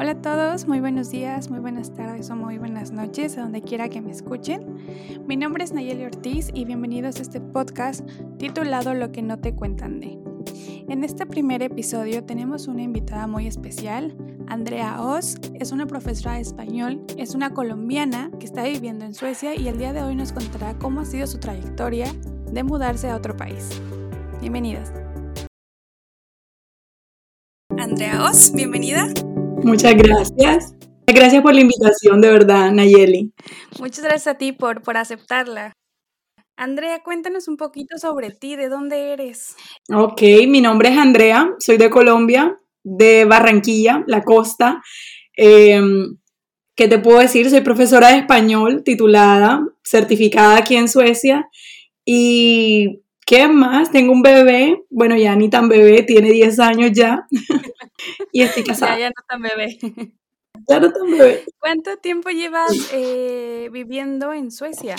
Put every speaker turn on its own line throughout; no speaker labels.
Hola a todos, muy buenos días, muy buenas tardes o muy buenas noches, a donde quiera que me escuchen. Mi nombre es Nayeli Ortiz y bienvenidos a este podcast titulado Lo que no te cuentan de. En este primer episodio tenemos una invitada muy especial, Andrea Oz, es una profesora de español, es una colombiana que está viviendo en Suecia y el día de hoy nos contará cómo ha sido su trayectoria de mudarse a otro país. Bienvenidas. Andrea Oz, bienvenida.
Muchas gracias. Gracias por la invitación, de verdad, Nayeli.
Muchas gracias a ti por, por aceptarla. Andrea, cuéntanos un poquito sobre ti, ¿de dónde eres?
Ok, mi nombre es Andrea, soy de Colombia, de Barranquilla, la costa. Em, ¿Qué te puedo decir? Soy profesora de español titulada, certificada aquí en Suecia. ¿Y qué más? Tengo un bebé, bueno, ya ni tan bebé, tiene 10 años ya. y estoy casada.
Ya, ya no tan bebé.
Ya no tan bebé.
¿Cuánto tiempo llevas eh, viviendo en Suecia?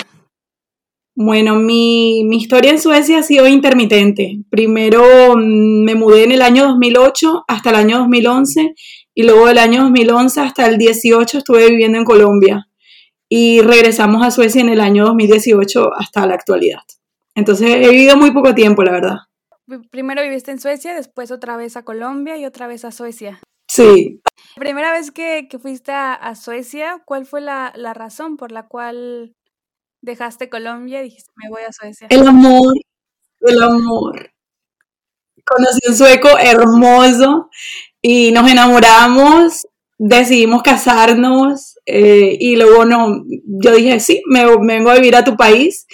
Bueno, mi, mi, historia en Suecia ha sido intermitente. Primero mm, me mudé en el año 2008 hasta el año 2011 y luego del año 2011 hasta el 18 estuve viviendo en Colombia y regresamos a Suecia en el año 2018 hasta la actualidad. Entonces he vivido muy poco tiempo, la verdad.
Primero viviste en Suecia, después otra vez a Colombia y otra vez a Suecia.
Sí.
Primera vez que, que fuiste a, Suecia, ¿cuál fue la, la, razón por la cual dejaste Colombia y dijiste, me voy a Suecia?
El amor, el amor. Conocí un sueco hermoso y nos enamoramos, decidimos casarnos eh, y luego no, yo dije, sí, me, me vengo a vivir a tu país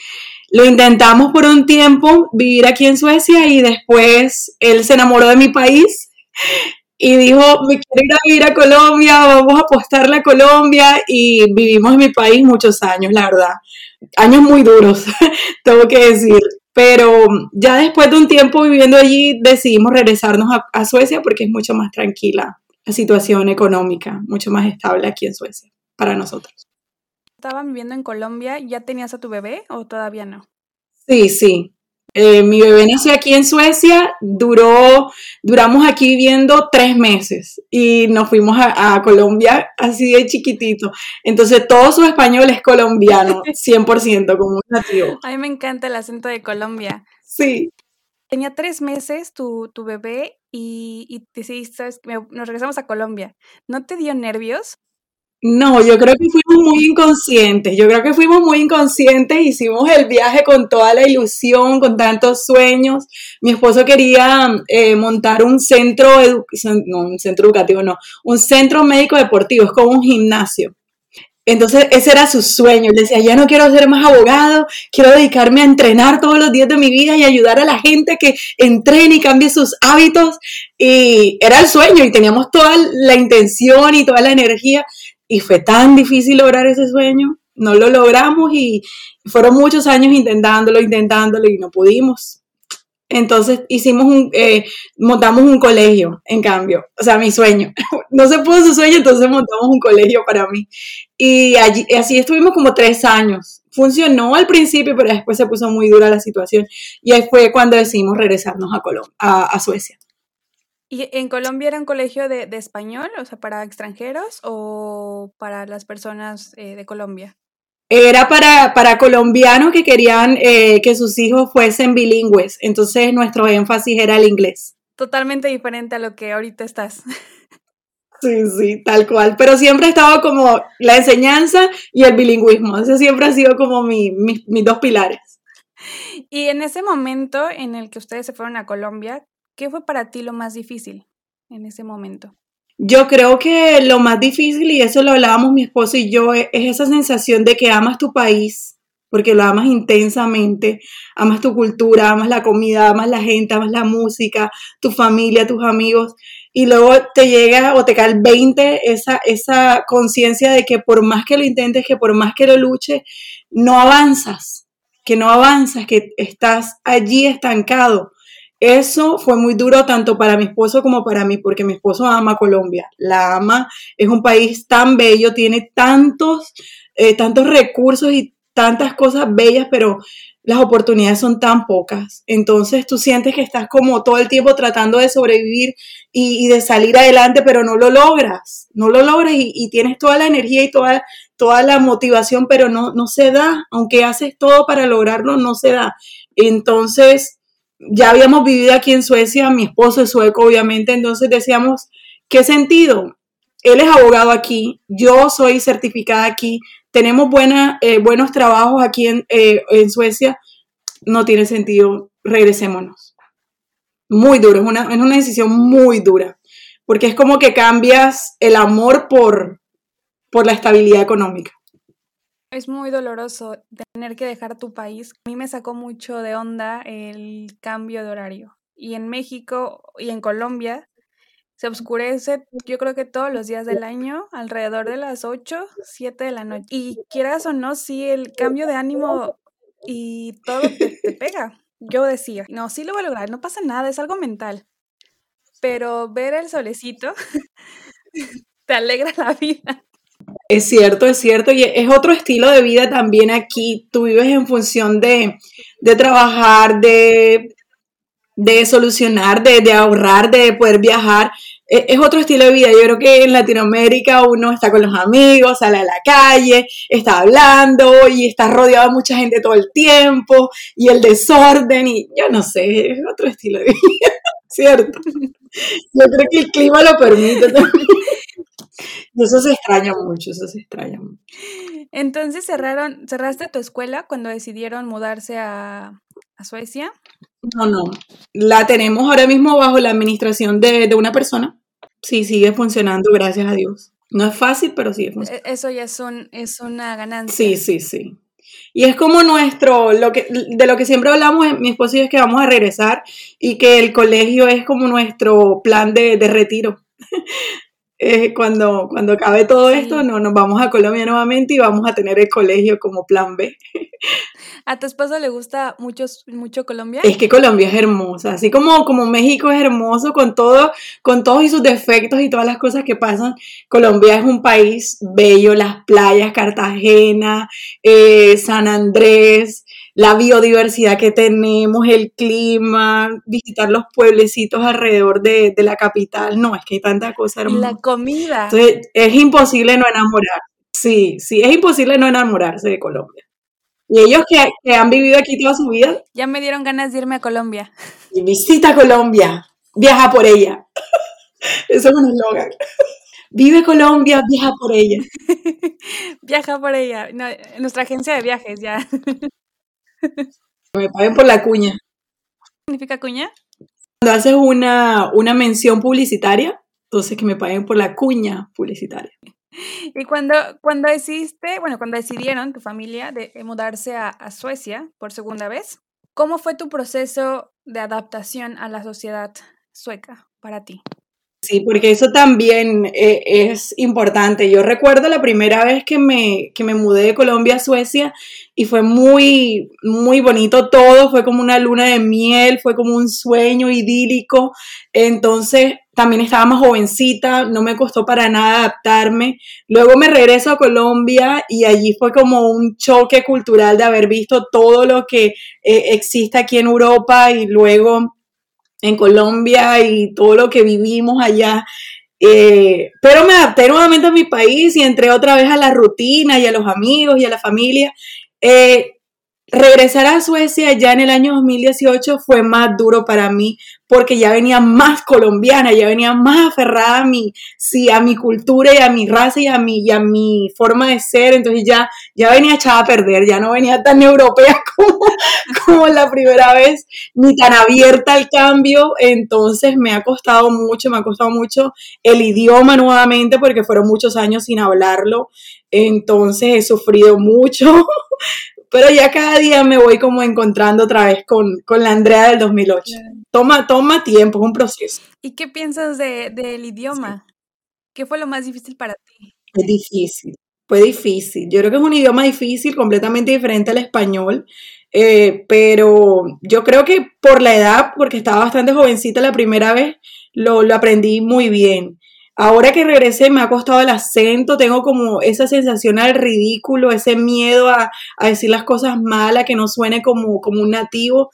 lo intentamos por un tiempo vivir aquí en Suecia y después él se enamoró de mi país y dijo, me quiero ir a vivir a Colombia, vamos a apostarle a Colombia y vivimos en mi país muchos años, la verdad. Años muy duros, tengo que decir. Pero ya después de un tiempo viviendo allí decidimos regresarnos a, a Suecia porque es mucho más tranquila la situación económica, mucho más estable aquí en Suecia para nosotros
estaban viviendo en Colombia, ¿ya tenías a tu bebé o todavía no?
Sí, sí. Eh, mi bebé nació aquí en Suecia, duró, duramos aquí viviendo tres meses y nos fuimos a, Colombia así de chiquitito. Entonces todo su español es colombiano, 100% como un nativo.
A mí me encanta el acento de Colombia.
Sí.
Tenía tres meses tu, tu bebé y, y decidiste, nos regresamos a Colombia. ¿No te dio nervios?
No, yo creo que fuimos muy inconscientes, yo creo que fuimos muy inconscientes, hicimos el viaje con toda la ilusión, con tantos sueños. Mi esposo quería eh, montar un centro, no, un centro educativo, no, un centro médico deportivo, es como un gimnasio. Entonces ese era su sueño. Él decía, ya no quiero ser más abogado, quiero dedicarme a entrenar todos los días de mi vida y ayudar a la gente que entrene y cambie sus hábitos. Y era el sueño y teníamos toda la intención y toda la energía y fue tan difícil lograr ese sueño, no lo logramos y fueron muchos años intentándolo, intentándolo y no pudimos. Entonces hicimos un, eh, montamos un colegio, en cambio, o sea, mi sueño. No se pudo su sueño, entonces montamos un colegio para mí. Y allí, así estuvimos como tres años. Funcionó al principio, pero después se puso muy dura la situación. Y ahí fue cuando decidimos regresarnos a, Colombia, a Suecia.
¿Y en Colombia era un colegio de, español, o sea, para extranjeros o para las personas eh, de Colombia?
Era para, para colombianos que querían eh, que sus hijos fuesen bilingües, entonces nuestro énfasis era el inglés.
Totalmente diferente a lo que ahorita estás.
Sí, sí, tal cual. Pero siempre ha estado como la enseñanza y el bilingüismo. Ese siempre ha sido como mi, mis dos pilares.
Y en ese momento en el que ustedes se fueron a Colombia, ¿Qué fue para ti lo más difícil en ese momento?
Yo creo que lo más difícil, y eso lo hablábamos mi esposo y yo, e-, es esa sensación de que amas tu país, porque lo amas intensamente, amas tu cultura, amas la comida, amas la gente, amas la música, tu familia, tus amigos, y luego te llega o te cae el 20 esa, esa conciencia de que por más que lo intentes, que por más que lo luches, no avanzas, que no avanzas, que estás allí estancado. Eso fue muy duro tanto para mi esposo como para mí, porque mi esposo ama Colombia, la ama, es un país tan bello, tiene tantos, eh, tantos recursos y tantas cosas bellas, pero las oportunidades son tan pocas. Entonces tú sientes que estás como todo el tiempo tratando de sobrevivir y, de salir adelante, pero no lo logras, no lo logras y, tienes toda la energía y toda, toda la motivación, pero no, no se da, aunque haces todo para lograrlo, no se da. Entonces, ya habíamos vivido aquí en Suecia, mi esposo es sueco, obviamente, entonces decíamos, ¿qué sentido? Él es abogado aquí, yo soy certificada aquí, tenemos buena, eh, buenos trabajos aquí en, eh, en, Suecia, no tiene sentido, regresémonos. Muy duro, es una, es una decisión muy dura, porque es como que cambias el amor por, por la estabilidad económica.
Es muy doloroso tener que dejar tu país. A mí me sacó mucho de onda el cambio de horario. Y en México y en Colombia se oscurece, yo creo que todos los días del año, alrededor de las 8, 7 de la noche. Y quieras o no, sí, el cambio de ánimo y todo te, pega. Yo decía, no, sí lo voy a lograr, no pasa nada, es algo mental. Pero ver el solecito te alegra la vida.
Es cierto, es cierto, y es otro estilo de vida también aquí. Tú vives en función de, de trabajar, de de solucionar, de, ahorrar, de poder viajar. E, es, otro estilo de vida. Yo creo que en Latinoamérica uno está con los amigos, sale a la calle, está hablando y está rodeado de mucha gente todo el tiempo y el desorden y yo no sé, es otro estilo de vida, ¿cierto? Yo creo que el clima lo permite también. Eso se extraña mucho, eso se extraña mucho.
Entonces cerraron, cerraste tu escuela cuando decidieron mudarse a, a Suecia.
No, no. La tenemos ahora mismo bajo la administración de, una persona. Sí, sigue funcionando, gracias a Dios. No es fácil, pero sigue funcionando.
E, eso ya es, un, es una ganancia.
Sí, sí, sí. Y es como nuestro, lo que, de lo que siempre hablamos, mi esposo y yo, es que vamos a regresar y que el colegio es como nuestro plan de, de retiro. Eh, cuando, cuando acabe todo esto, no, nos vamos a Colombia nuevamente y vamos a tener el colegio como plan B.
¿A tu esposo le gusta mucho, mucho Colombia?
Es que Colombia es hermosa, así como, como México es hermoso con todo, con todos sus defectos y todas las cosas que pasan. Colombia es un país bello, las playas, Cartagena, eh, San Andrés, la biodiversidad que tenemos, el clima, visitar los pueblecitos alrededor de, la capital. No, es que hay tanta cosa hermosa.
La comida.
Entonces, es imposible no enamorar. Sí, sí, es imposible no enamorarse de Colombia. Y ellos que, han vivido aquí toda su vida.
Ya me dieron ganas de irme a Colombia.
Y visita Colombia, viaja por ella. Eso es un eslogan. Vive Colombia, viaja por ella.
viaja por ella. nuestra agencia de viajes, ya.
me paguen por la cuña.
¿Qué significa cuña?
Cuando haces una, una mención publicitaria, entonces que me paguen por la cuña publicitaria.
Y cuando, cuando decidiste, bueno, cuando decidieron tu familia de mudarse a, a, Suecia por segunda vez, ¿cómo fue tu proceso de adaptación a la sociedad sueca para ti?
Sí, porque eso también eh, es importante. Yo recuerdo la primera vez que me, que me mudé de Colombia a Suecia y fue muy, muy bonito todo, fue como una luna de miel, fue como un sueño idílico. Entonces también estaba más jovencita, no me costó para nada adaptarme. Luego me regreso a Colombia y allí fue como un choque cultural de haber visto todo lo que eh, existe aquí en Europa y luego en Colombia y todo lo que vivimos allá. Eh, pero me adapté nuevamente a mi país y entré otra vez a la rutina y a los amigos y a la familia. Eh, regresar a Suecia ya en el año 2018 fue más duro para mí porque ya venía más colombiana, ya venía más aferrada a mi, sí, a mi cultura y a mi raza y a mi, y a mi forma de ser, entonces ya, ya venía echada a perder, ya no venía tan europea como, como la primera vez, ni tan abierta al cambio, entonces me ha costado mucho, me ha costado mucho el idioma nuevamente porque fueron muchos años sin hablarlo, entonces he sufrido mucho, pero ya cada día me voy como encontrando otra vez con, la Andrea del 2008. Toma, toma tiempo, es un proceso.
¿Y qué piensas del idioma? ¿Qué fue lo más difícil para ti?
Es difícil, fue difícil. Yo creo que es un idioma difícil, completamente diferente al español, eh, pero yo creo que por la edad, porque estaba bastante jovencita la primera vez, lo, lo aprendí muy bien. Ahora que regresé me ha costado el acento, tengo como esa sensación al ridículo, ese miedo a, decir las cosas malas, que no suene como, como un nativo.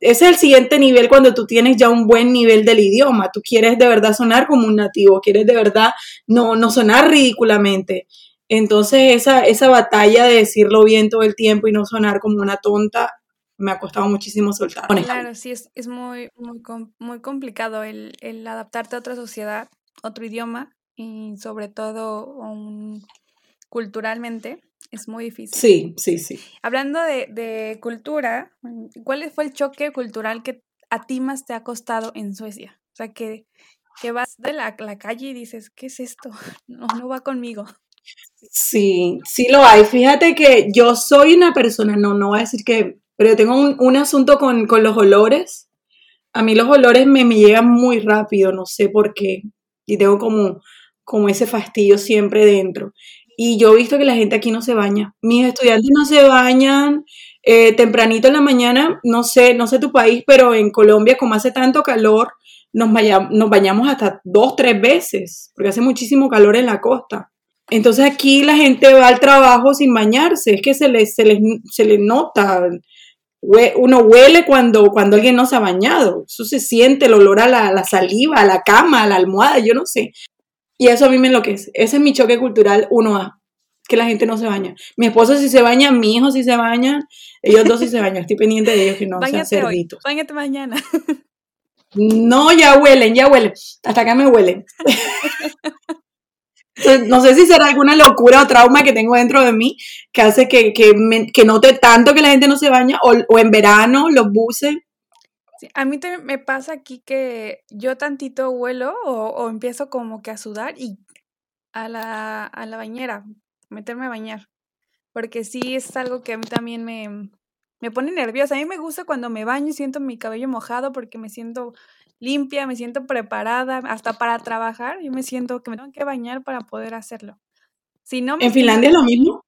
Ese es el siguiente nivel cuando tú tienes ya un buen nivel del idioma. Tú quieres de verdad sonar como un nativo, quieres de verdad no, no sonar ridículamente. Entonces esa, esa batalla de decirlo bien todo el tiempo y no sonar como una tonta me ha costado muchísimo soltar.
Claro, sí, es, es muy, muy, muy complicado el, el, adaptarte a otra sociedad, otro idioma y sobre todo culturalmente es muy difícil.
Sí, sí, sí.
Hablando de, de, cultura, ¿cuál fue el choque cultural que a ti más te ha costado en Suecia? O sea, que, que vas de la, la calle y dices, ¿qué es esto? No, no va conmigo.
Sí, sí lo hay. Fíjate que yo soy una persona, no, no voy a decir que pero tengo un, asunto con, los olores. A mí los olores me, me, llegan muy rápido, no sé por qué. Y tengo como, como ese fastidio siempre dentro. Y yo he visto que la gente aquí no se baña. Mis estudiantes no se bañan. Eh, tempranito en la mañana, no sé, no sé tu país, pero en Colombia, como hace tanto calor, nos, nos bañamos hasta dos, tres veces, porque hace muchísimo calor en la costa. Entonces aquí la gente va al trabajo sin bañarse, es que se les, se se les nota uno huele cuando, cuando alguien no se ha bañado. Eso se siente, el olor a la, saliva, a la cama, a la almohada, yo no sé. Y eso a mí me enloquece. Ese es mi choque cultural 1A, que la gente no se baña. Mi esposo sí se baña, mi hijo sí se baña, ellos dos sí se bañan. Estoy pendiente de ellos que no sean cerditos.
Báñate mañana.
No, ya huelen, ya huelen. Hasta acá me huelen. no sé si será alguna locura o trauma que tengo dentro de mí que hace que, que, note tanto que la gente no se baña o, en verano los buses.
a mí me pasa aquí que yo tantito huelo o, empiezo como que a sudar y a la, a la bañera, meterme a bañar. Porque sí es algo que a mí también me, me pone nerviosa. A mí me gusta cuando me baño y siento mi cabello mojado porque me siento limpia, me siento preparada, hasta para trabajar, yo me siento que me tengo que bañar para poder hacerlo. Si no
¿En Finlandia lo mismo?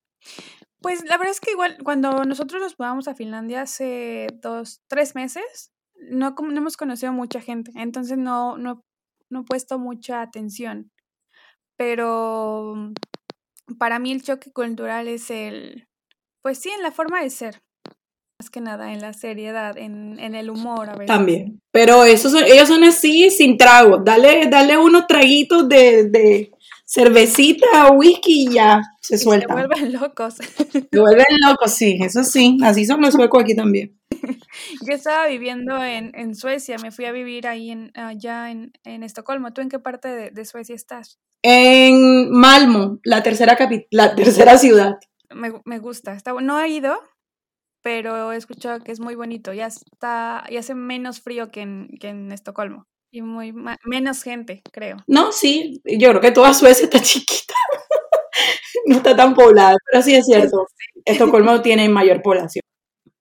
Pues la verdad es que igual cuando nosotros nos mudamos a Finlandia hace dos, tres meses, no, no hemos conocido mucha gente, entonces no, no, no he puesto mucha atención. Pero para mí el choque cultural es el, pues sí, en la forma de ser más que nada en la seriedad, en, el humor a veces.
También. Pero esos ellos son así sin trago. Dale, dale unos traguitos de, de cervecita, whisky y ya se sueltan.
Se vuelven locos.
Se vuelven locos, sí, eso sí. Así son los suecos aquí también.
Yo estaba viviendo en, Suecia, me fui a vivir ahí en, allá en, Estocolmo. ¿Tú en qué parte de, Suecia estás?
En Malmo, la tercera, la tercera ciudad.
Me, me gusta. Está, no he ido, pero he escuchado que es muy bonito. Ya está, ya hace menos frío que en, que en Estocolmo y muy menos gente, creo.
No, sí, yo creo que toda Suecia está chiquita. no está tan poblada, pero sí es cierto. Estocolmo tiene mayor población.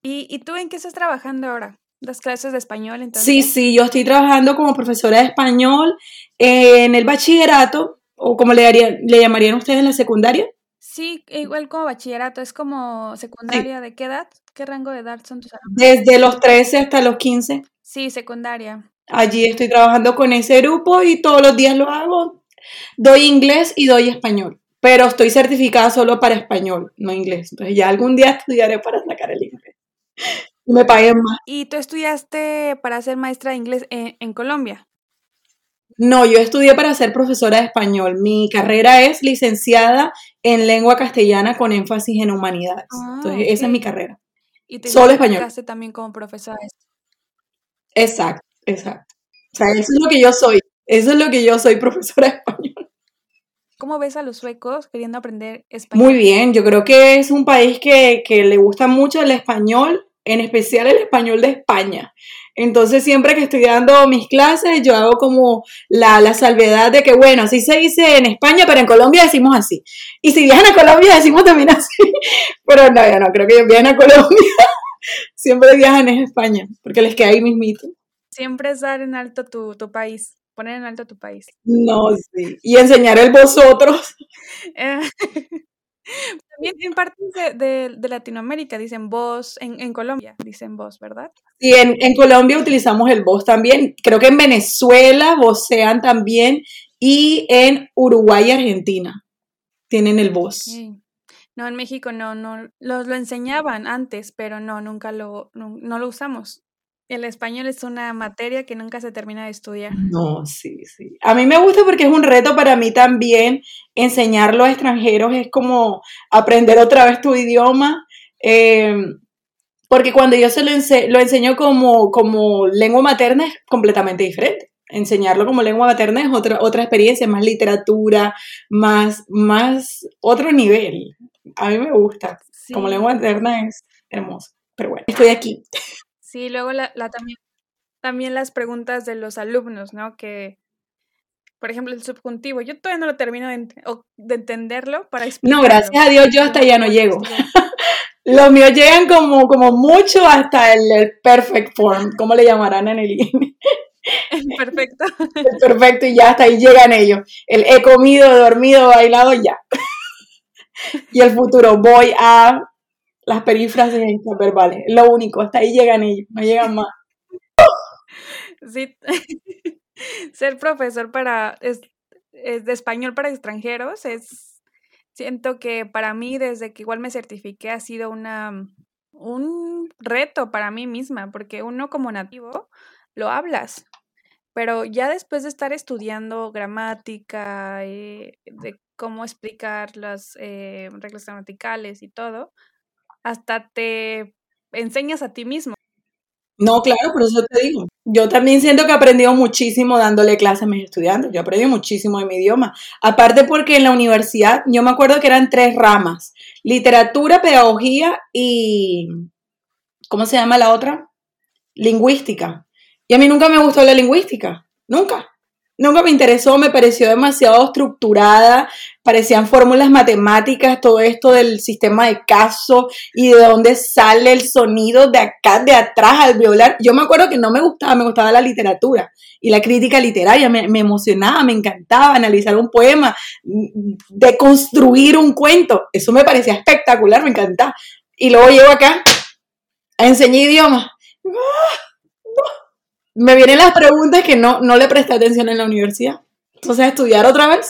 ¿Y, ¿Y tú en qué estás trabajando ahora? ¿Das clases de español entonces?
Sí, sí, yo estoy trabajando como profesora de español en el bachillerato, o como le, le llamarían ustedes en la secundaria.
Sí, igual como bachillerato, es como secundaria, ¿de qué edad? ¿Qué rango de edad son tus
alumnos? Desde los 13 hasta los 15.
Sí, secundaria.
Allí estoy trabajando con ese grupo y todos los días lo hago. Doy inglés y doy español, pero estoy certificada solo para español, no inglés. Entonces ya algún día estudiaré para sacar el inglés. Me paguen más.
¿Y tú estudiaste para ser maestra de inglés en Colombia?
No, yo estudié para ser profesora de español. Mi carrera es licenciada en lengua castellana con énfasis en humanidades. Ah, Entonces, esa es mi carrera.
¿Y te Solo español. también como profesora?
Exacto, exacto. O sea, eso es lo que yo soy. Eso es lo que yo soy, profesora de español.
¿Cómo ves a los suecos queriendo aprender español?
Muy bien, yo creo que es un país que, que le gusta mucho el español, en especial el español de España. Entonces, siempre que estoy dando mis clases, yo hago como la, la, salvedad de que, bueno, así se dice en España, pero en Colombia decimos así. Y si viajan a Colombia, decimos también así. Pero no, yo no creo que viajen a Colombia. siempre viajan en España, porque les queda ahí mismito.
Siempre es dar en alto tu, tu país, poner en alto tu país.
No, sí. Y enseñar el vosotros.
Eh, también en partes de, Latinoamérica dicen vos, en, Colombia dicen vos, ¿verdad?
Sí, en, Colombia utilizamos el vos también. Creo que en Venezuela vocean también y en Uruguay y Argentina tienen el voz.
No, en México no, no, lo, lo enseñaban antes, pero no, nunca lo, no, lo usamos. El español es una materia que nunca se termina de estudiar.
No, sí, sí. A mí me gusta porque es un reto para mí también enseñarlo a extranjeros, es como aprender otra vez tu idioma. Em, porque cuando yo se lo, lo enseño como, como lengua materna es completamente diferente enseñarlo como lengua materna es otra, otra experiencia, más literatura, más, más otro nivel. A mí me gusta. Como lengua materna es hermoso. Pero bueno, estoy aquí.
Sí, luego la, también, también las preguntas de los alumnos, ¿no? Que, por ejemplo, el subjuntivo, yo todavía no lo termino de, entenderlo para
No, gracias a Dios yo hasta ya no llego. Los míos llegan como, como mucho hasta el, perfect form, ¿cómo le llamarán en el
Perfecto.
Perfecto, y ya hasta ahí llegan ellos. El he comido, dormido, bailado, ya. Y el futuro, voy a las perífrasis verbales. Lo único, hasta ahí llegan ellos, no llegan más.
Ser profesor para es, de español para extranjeros es siento que para mí desde que igual me certifiqué ha sido una un reto para mí misma, porque uno como nativo lo hablas, pero ya después de estar estudiando gramática, eh, de cómo explicar las eh, reglas gramaticales y todo, hasta te enseñas a ti mismo.
No, claro, por eso te digo. Yo también siento que he aprendido muchísimo dándole clases a mis estudiantes. Yo aprendí muchísimo de mi idioma. Aparte porque en la universidad, yo me acuerdo que eran tres ramas. Literatura, pedagogía y... ¿Cómo se llama la otra? Lingüística. Y a mí nunca me gustó la lingüística, nunca. Nunca me interesó, me pareció demasiado estructurada, parecían fórmulas matemáticas, todo esto del sistema de caso y de dónde sale el sonido de acá, de atrás al violar. Yo me acuerdo que no me gustaba, me gustaba la literatura y la crítica literaria, me, emocionaba, me encantaba analizar un poema, de construir un cuento, eso me parecía espectacular, me encantaba. Y luego llego acá a enseñar idiomas. ¡Ah! Me vienen las preguntas que no, no le presté atención en la universidad. Entonces, estudiar otra vez.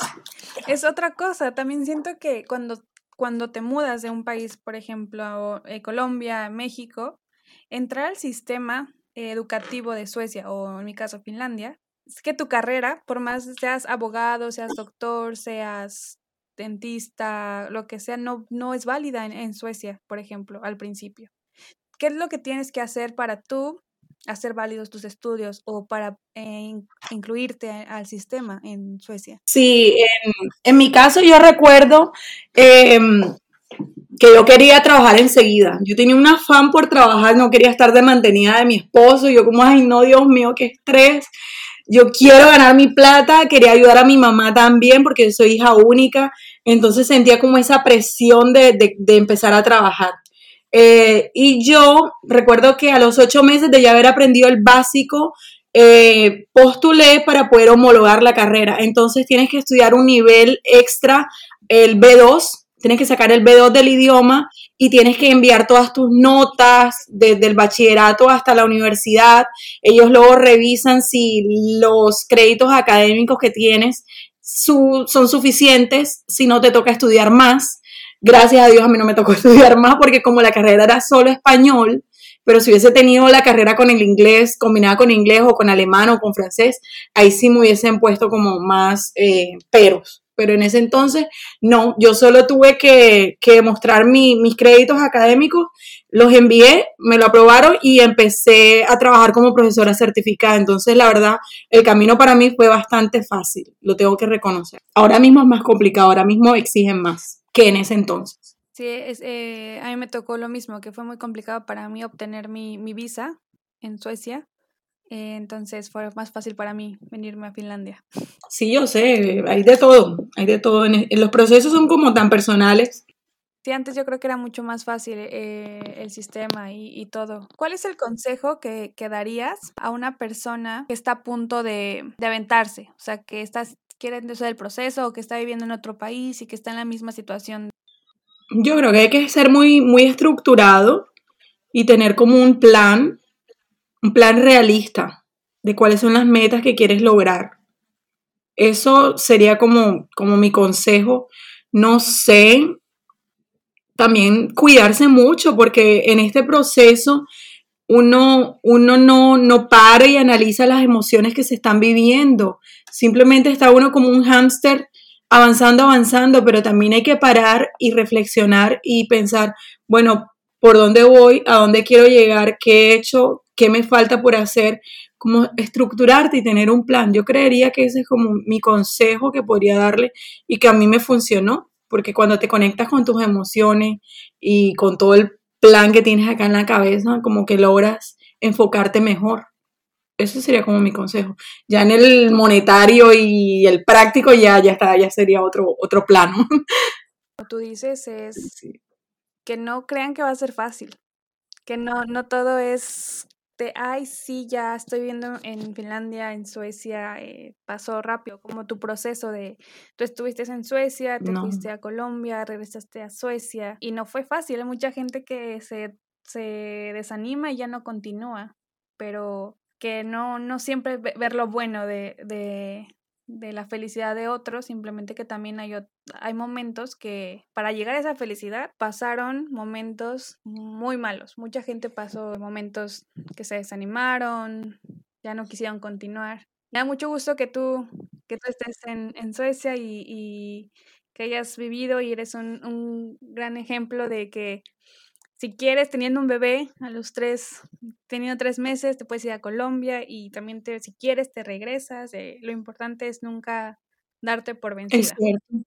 Es otra cosa. También siento que cuando, cuando te mudas de un país, por ejemplo, a eh, Colombia, México, entrar al sistema educativo de Suecia o en mi caso Finlandia, es que tu carrera, por más seas abogado, seas doctor, seas dentista, lo que sea, no, no es válida en Suecia, por ejemplo, al principio. ¿Qué es lo que tienes que hacer para tú hacer válidos tus estudios o para eh, incluirte al sistema en Suecia?
Sí, en, mi caso yo recuerdo em, que yo quería trabajar enseguida. Yo tenía un afán por trabajar, no quería estar de mantenida de mi esposo. Yo como, ay, no, Dios mío, qué estrés. Yo quiero ganar mi plata, quería ayudar a mi mamá también porque soy hija única. Entonces sentía como esa presión de, de empezar a trabajar. Eh, y yo recuerdo que a los ocho meses de ya haber aprendido el básico, eh, postulé para poder homologar la carrera. Entonces tienes que estudiar un nivel extra, el B2, tienes que sacar el B2 del idioma y tienes que enviar todas tus notas desde el bachillerato hasta la universidad. Ellos luego revisan si los créditos académicos que tienes son suficientes, si no te toca estudiar más. Gracias a Dios a mí no me tocó estudiar más porque como la carrera era solo español, pero si hubiese tenido la carrera con el inglés, combinada con inglés o con alemán o con francés, ahí sí me hubiesen puesto como más eh, peros. Pero en ese entonces, no, yo solo tuve que, que mostrar mis créditos académicos, los envié, me lo aprobaron y empecé a trabajar como profesora certificada. Entonces, la verdad, el camino para mí fue bastante fácil, lo tengo que reconocer. Ahora mismo es más complicado, ahora mismo exigen más que en ese entonces.
Sí, es, eh, a mí me tocó lo mismo, que fue muy complicado para mí obtener mi, visa en Suecia. Eh, entonces fue más fácil para mí venirme a Finlandia.
Sí, yo sé, hay de todo, hay de todo. En, los procesos son como tan personales.
Sí, antes yo creo que era mucho más fácil eh, el sistema y, todo. ¿Cuál es el consejo que, que, darías a una persona que está a punto de, de aventarse? O sea, que estás quiere empezar el proceso o que está viviendo en otro país y que está en la misma situación?
Yo creo que hay que ser muy, muy estructurado y tener como un plan, un plan realista de cuáles son las metas que quieres lograr. Eso sería como, como mi consejo. No sé, también cuidarse mucho porque en este proceso uno, uno no, no para y analiza las emociones que se están viviendo. Simplemente está uno como un hámster avanzando, avanzando, pero también hay que parar y reflexionar y pensar, bueno, ¿por dónde voy? ¿A dónde quiero llegar? ¿Qué he hecho? ¿Qué me falta por hacer? Como estructurarte y tener un plan. Yo creería que ese es como mi consejo que podría darle y que a mí me funcionó, porque cuando te conectas con tus emociones y con todo el plan que tienes acá en la cabeza, como que logras enfocarte mejor. Eso sería como mi consejo. Ya en el monetario y el práctico ya, ya está, ya sería otro, otro plano.
Tú dices es que no crean que va a ser fácil, que no, no todo es de, ay, sí, ya estoy viendo en Finlandia, en Suecia, eh, pasó rápido, como tu proceso de, tú estuviste en Suecia, te fuiste a Colombia, regresaste a Suecia y no fue fácil, hay mucha gente que se, se desanima y ya no continúa, pero que no, no siempre ver lo bueno de, de, de la felicidad de otros, simplemente que también hay, hay momentos que para llegar a esa felicidad pasaron momentos muy malos. Mucha gente pasó momentos que se desanimaron, ya no quisieron continuar. Me da mucho gusto que tú, que tú estés en, Suecia y, y, que hayas vivido y eres un, un gran ejemplo de que si quieres, teniendo un bebé a los tres, teniendo tres meses, te puedes ir a Colombia y también te, si quieres te regresas. Eh, lo importante es nunca darte por vencida.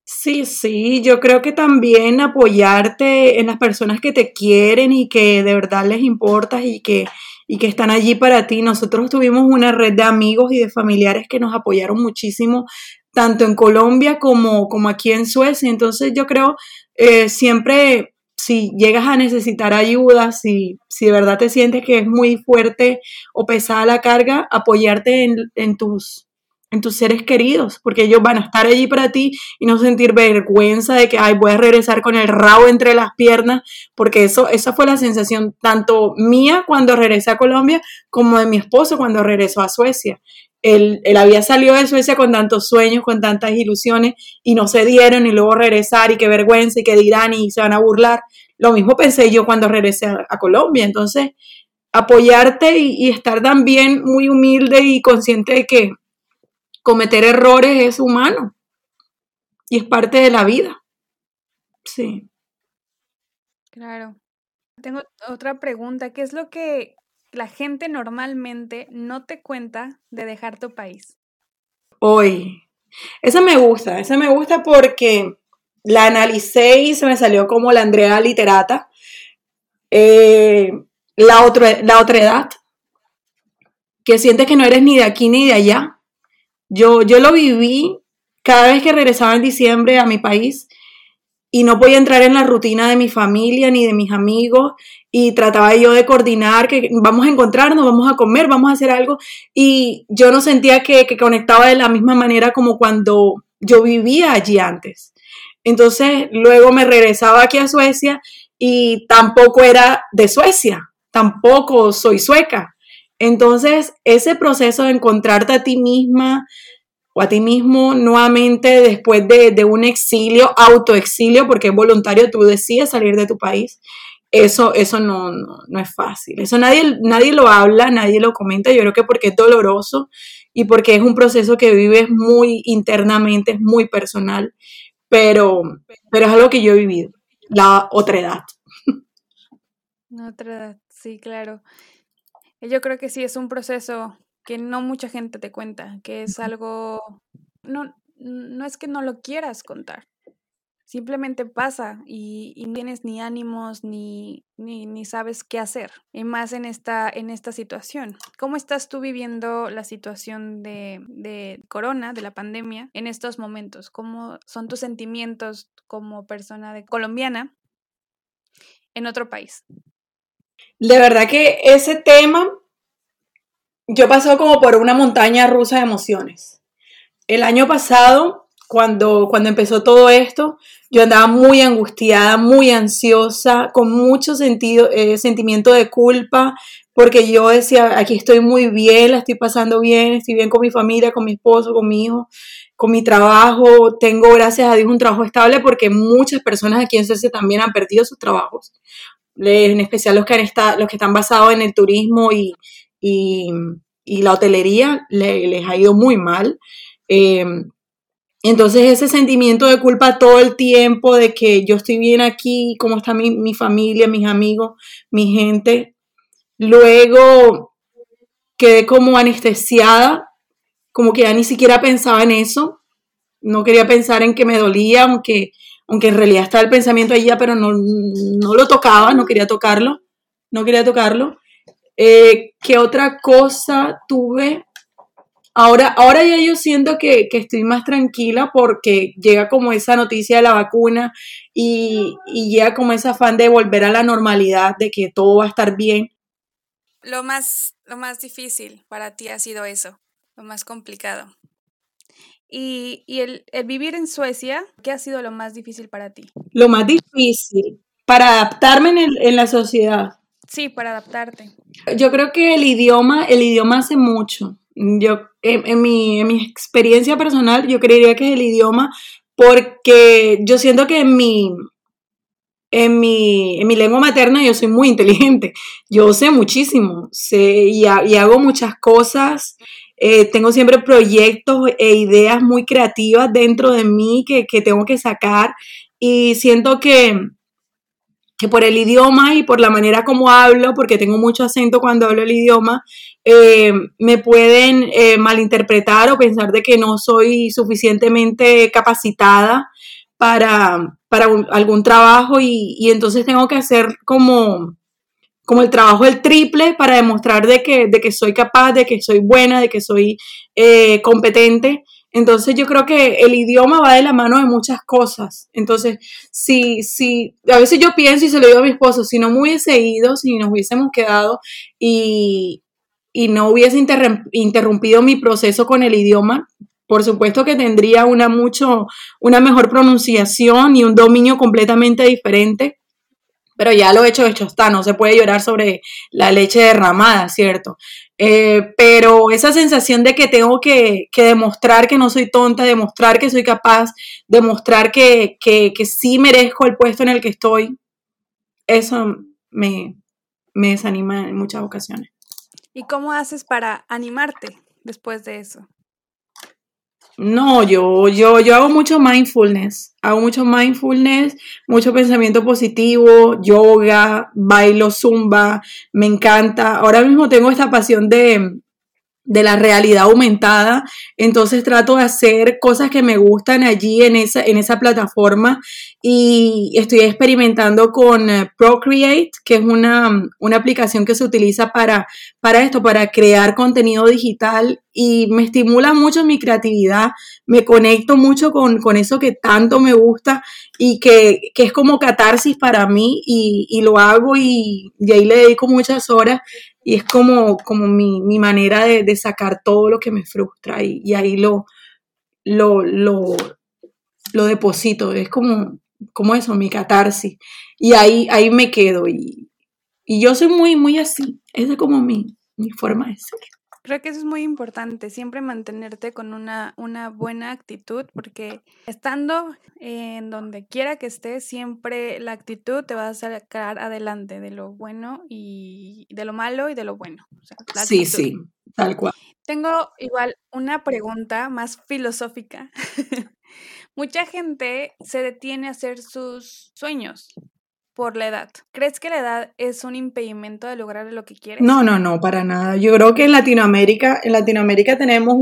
Sí, sí, yo creo que también apoyarte en las personas que te quieren y que de verdad les importas y que, y que están allí para ti. Nosotros tuvimos una red de amigos y de familiares que nos apoyaron muchísimo, tanto en Colombia como, como aquí en Suecia. Entonces yo creo eh, siempre si llegas a necesitar ayuda, si, si de verdad te sientes que es muy fuerte o pesada la carga, apoyarte en, tus, en tus seres queridos, porque ellos van a estar allí para ti y no sentir vergüenza de que, ay, voy a regresar con el rabo entre las piernas, porque eso, esa fue la sensación tanto mía cuando regresé a Colombia como de mi esposo cuando regresó a Suecia. Él, él, había salido de Suecia con tantos sueños, con tantas ilusiones y no se dieron y luego regresar y qué vergüenza y qué dirán y se van a burlar. Lo mismo pensé yo cuando regresé a, Colombia. Entonces, apoyarte y, estar también muy humilde y consciente de que cometer errores es humano y es parte de la vida. Sí.
Claro. Tengo otra pregunta. ¿Qué es lo que la gente normalmente no te cuenta de dejar tu país?
Hoy. Esa me gusta, esa me gusta porque la analicé y se me salió como la Andrea Literata. Eh, la, la otra edad, que sientes que no eres ni de aquí ni de allá. Yo, yo lo viví cada vez que regresaba en diciembre a mi país y no podía entrar en la rutina de mi familia ni de mis amigos y trataba yo de coordinar que vamos a encontrarnos, vamos a comer, vamos a hacer algo y yo no sentía que, que conectaba de la misma manera como cuando yo vivía allí antes. Entonces luego me regresaba aquí a Suecia y tampoco era de Suecia, tampoco soy sueca. Entonces ese proceso de encontrarte a ti misma o a ti mismo nuevamente después de, un exilio, autoexilio, porque es voluntario, tú decides salir de tu país, eso, eso no, no, es fácil. Eso nadie, nadie lo habla, nadie lo comenta, yo creo que porque es doloroso y porque es un proceso que vives muy internamente, es muy personal pero, pero es algo que yo he vivido, la otra edad.
La otra edad, sí, claro. Yo creo que sí es un proceso que no mucha gente te cuenta, que es algo, no, no es que no lo quieras contar, simplemente pasa y, no tienes ni ánimos ni, ni, sabes qué hacer, y más en esta, en esta situación. ¿Cómo estás tú viviendo la situación de, de corona, de la pandemia, en estos momentos? ¿Cómo son tus sentimientos como persona de colombiana en otro país?
De verdad que ese tema, yo pasó como por una montaña rusa de emociones. El año pasado cuando, cuando empezó todo esto, yo andaba muy angustiada, muy ansiosa, con mucho sentido, eh, sentimiento de culpa, porque yo decía, aquí estoy muy bien, la estoy pasando bien, estoy bien con mi familia, con mi esposo, con mi hijo, con mi trabajo, tengo gracias a Dios un trabajo estable porque muchas personas aquí en Suecia también han perdido sus trabajos, en especial los que, han los que están basados en el turismo y, la hotelería, les ha ido muy mal. Em, entonces ese sentimiento de culpa todo el tiempo de que yo estoy bien aquí, cómo está mi, mi familia, mis amigos, mi gente. Luego quedé como anestesiada como que ya ni siquiera pensaba en eso, no quería pensar en que me dolía, aunque, aunque en realidad estaba el pensamiento allá, pero no, lo tocaba, no quería tocarlo, no quería tocarlo. Eh, ¿Qué otra cosa tuve? Ahora, ahora ya yo siento que, estoy más tranquila porque llega como esa noticia de la vacuna y, y llega como ese afán de volver a la normalidad, de que todo va a estar bien.
Lo más, lo más difícil para ti ha sido eso lo más complicado. Y, el, vivir en Suecia, ¿qué ha sido lo más difícil para ti?
Lo más difícil para adaptarme en, la sociedad.
Sí, para adaptarte.
Yo creo que el idioma, el idioma hace mucho. Yo, en, mi, en mi experiencia personal, yo creería que es el idioma porque yo siento que en mi, en mi, en mi lengua materna yo soy muy inteligente. Yo sé muchísimo sé, y, hago muchas cosas eh, tengo siempre proyectos e ideas muy creativas dentro de mí que, tengo que sacar y siento que, que por el idioma y por la manera como hablo, porque tengo mucho acento cuando hablo el idioma, eh, me pueden eh, malinterpretar o pensar de que no soy suficientemente capacitada para, para algún trabajo y, y, entonces tengo que hacer como como el trabajo del triple para demostrar de que, de que soy capaz, de que soy buena, de que soy eh, competente. Entonces yo creo que el idioma va de la mano de muchas cosas. Entonces, si, si, a veces yo pienso y se lo digo a mi esposo, si no me hubiese ido, si nos hubiésemos quedado y, y no hubiese interrumpido mi proceso con el idioma, por supuesto que tendría una mucho, una mejor pronunciación y un dominio completamente diferente pero ya lo hecho, hecho está, no se puede llorar sobre la leche derramada, ¿cierto? Eh, pero esa sensación de que tengo que, demostrar que no soy tonta, demostrar que soy capaz, demostrar que, que, sí merezco el puesto en el que estoy, eso me, me desanima en muchas ocasiones.
¿Y cómo haces para animarte después de eso?
No, yo, yo, yo hago mucho mindfulness, hago mucho mindfulness, mucho pensamiento positivo, yoga, bailo zumba, me encanta. Ahora mismo tengo esta pasión de, de la realidad aumentada. Entonces trato de hacer cosas que me gustan allí en esa, en esa plataforma y estoy experimentando con eh, Procreate, que es una, una aplicación que se utiliza para, para esto, para crear contenido digital y me estimula mucho mi creatividad, me conecto mucho con, eso que tanto me gusta y que, es como catarsis para mí y, lo hago y, y ahí le dedico muchas horas y es como, como mi, manera de, sacar todo lo que me frustra y, ahí lo, lo, lo, deposito, es como, como eso, mi catarsis. Y ahí, ahí me quedo y, yo soy muy, muy así, esa es como mi, mi forma de ser.
Creo que eso es muy importante, siempre mantenerte con una, una buena actitud, porque estando en donde quiera que estés, siempre la actitud te va a sacar adelante de lo bueno y de lo malo y de lo bueno.
sí, sí, tal cual.
Tengo igual una pregunta más filosófica. Mucha gente se detiene a hacer sus sueños, por la edad. ¿Crees que la edad es un impedimento de lograr lo que quieres?
No, no, no, para nada. Yo creo que en Latinoamérica, en Latinoamérica tenemos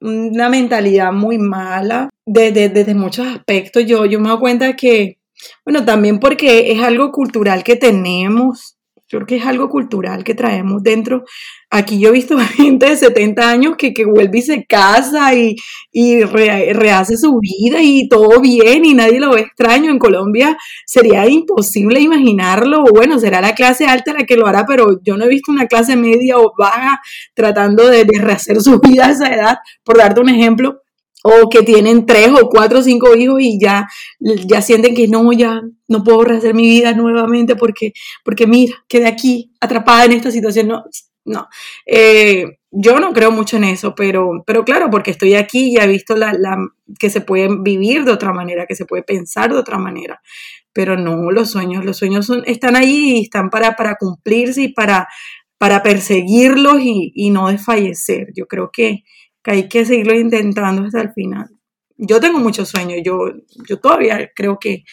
una mentalidad muy mala desde, muchos aspectos. Yo, yo me doy cuenta que, bueno, también porque es algo cultural que tenemos. Yo creo que es algo cultural que traemos dentro. Aquí yo he visto gente de 70 años que, vuelve y se casa y, rehace su vida y todo bien y nadie lo ve extraño. En Colombia sería imposible imaginarlo. Bueno, será la clase alta la que lo hará, pero yo no he visto una clase media o baja tratando de, rehacer su vida a esa edad, por darte un ejemplo. O que tienen tres o cuatro o cinco hijos y ya, ya sienten que no, ya no puedo rehacer mi vida nuevamente porque, porque mira, quedé aquí atrapada en esta situación. No, no. Eh, yo no creo mucho en eso, pero, pero claro, porque estoy aquí y he visto la, la, que se puede vivir de otra manera, que se puede pensar de otra manera. Pero no, los sueños, los sueños están ahí y están para, para cumplirse y para, para perseguirlos y, y no desfallecer. Yo creo que, que hay que seguirlo intentando hasta el final. Yo tengo muchos sueños, yo, yo todavía creo que,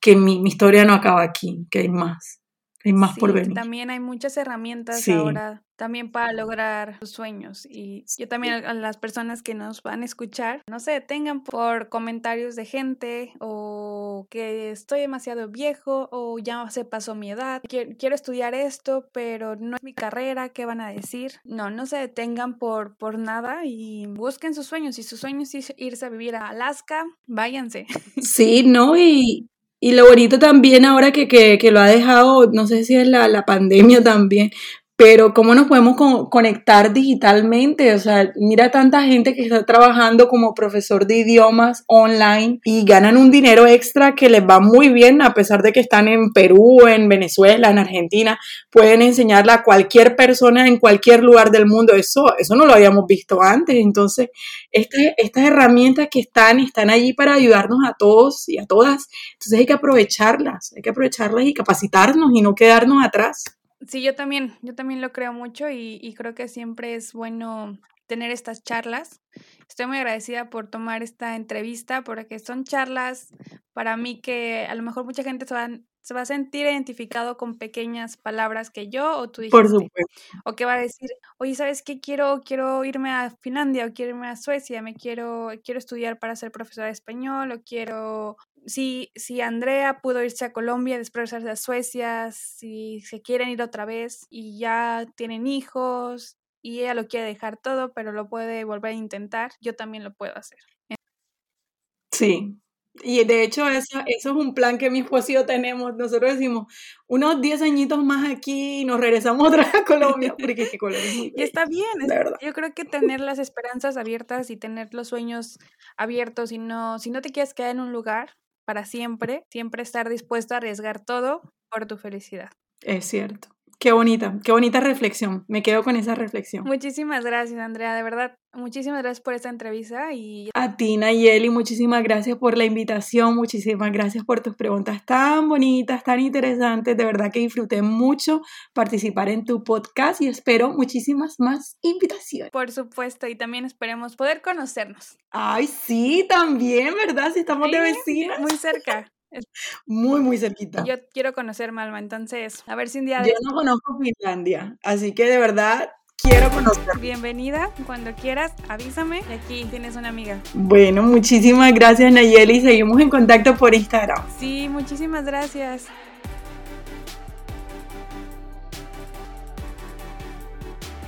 que mi, mi historia no acaba aquí, que hay más. Hay más por venir.
También hay muchas herramientas ahora también para lograr sus sueños. Y yo también a las personas que nos van a escuchar, no se detengan por comentarios de gente o que estoy demasiado viejo o ya se pasó mi edad, quiero, estudiar esto, pero no es mi carrera, ¿qué van a decir? No, no se detengan por, por nada y busquen sus sueños. Si sus sueños es irse a vivir a Alaska, váyanse.
Sí, no, y, y lo bonito también ahora que, que, que, lo ha dejado, no sé si es la, la pandemia también, pero cómo nos podemos conectar digitalmente. O sea, mira tanta gente que está trabajando como profesor de idiomas online y ganan un dinero extra que les va muy bien a pesar de que están en Perú, en Venezuela, en Argentina. Pueden enseñarla a cualquier persona en cualquier lugar del mundo. Eso, eso no lo habíamos visto antes. Entonces, estas, estas herramientas que están, están allí para ayudarnos a todos y a todas. Entonces hay que aprovecharlas, hay que aprovecharlas y capacitarnos y no quedarnos atrás.
Sí, yo también, yo también lo creo mucho y, creo que siempre es bueno tener estas charlas. Estoy muy agradecida por tomar esta entrevista porque son charlas para mí que a lo mejor mucha gente se va, se va a sentir identificado con pequeñas palabras que yo o tú dijiste.
Por supuesto.
O que va a decir, oye, ¿sabes qué? Quiero, quiero irme a Finlandia o quiero irme a Suecia, me quiero, quiero estudiar para ser profesora de español o quiero si, si Andrea pudo irse a Colombia, después irse a Suecia, si se quieren ir otra vez y ya tienen hijos y ella lo quiere dejar todo, pero lo puede volver a intentar, yo también lo puedo hacer.
Sí, y de hecho eso, eso es un plan que mi esposo y yo tenemos. Nosotros decimos, unos 10 añitos más aquí y nos regresamos otra vez a Colombia, porque es que Colombia es
Y está bien, yo creo que tener las esperanzas abiertas y tener los sueños abiertos y no, si no te quieres quedar en un lugar, para siempre, siempre estar dispuesto a arriesgar todo por tu felicidad.
Es cierto. Qué bonita, qué bonita reflexión. Me quedo con esa reflexión.
Muchísimas gracias, Andrea. De verdad, muchísimas gracias por esta entrevista. Y...
A ti, Nayeli, muchísimas gracias por la invitación. Muchísimas gracias por tus preguntas tan bonitas, tan interesantes. De verdad que disfruté mucho participar en tu podcast y espero muchísimas más invitaciones.
Por supuesto, y también esperemos poder conocernos.
Ay, sí, también, ¿verdad? Si estamos de vecinas.
Muy cerca.
Muy, muy cerquita.
Yo quiero conocer Malma, entonces, a ver si un día...
Yo no conozco Finlandia, así que de verdad quiero conocer.
Bienvenida, cuando quieras, avísame y aquí tienes una amiga.
Bueno, muchísimas gracias Nayeli, seguimos en contacto por Instagram.
Sí, muchísimas gracias.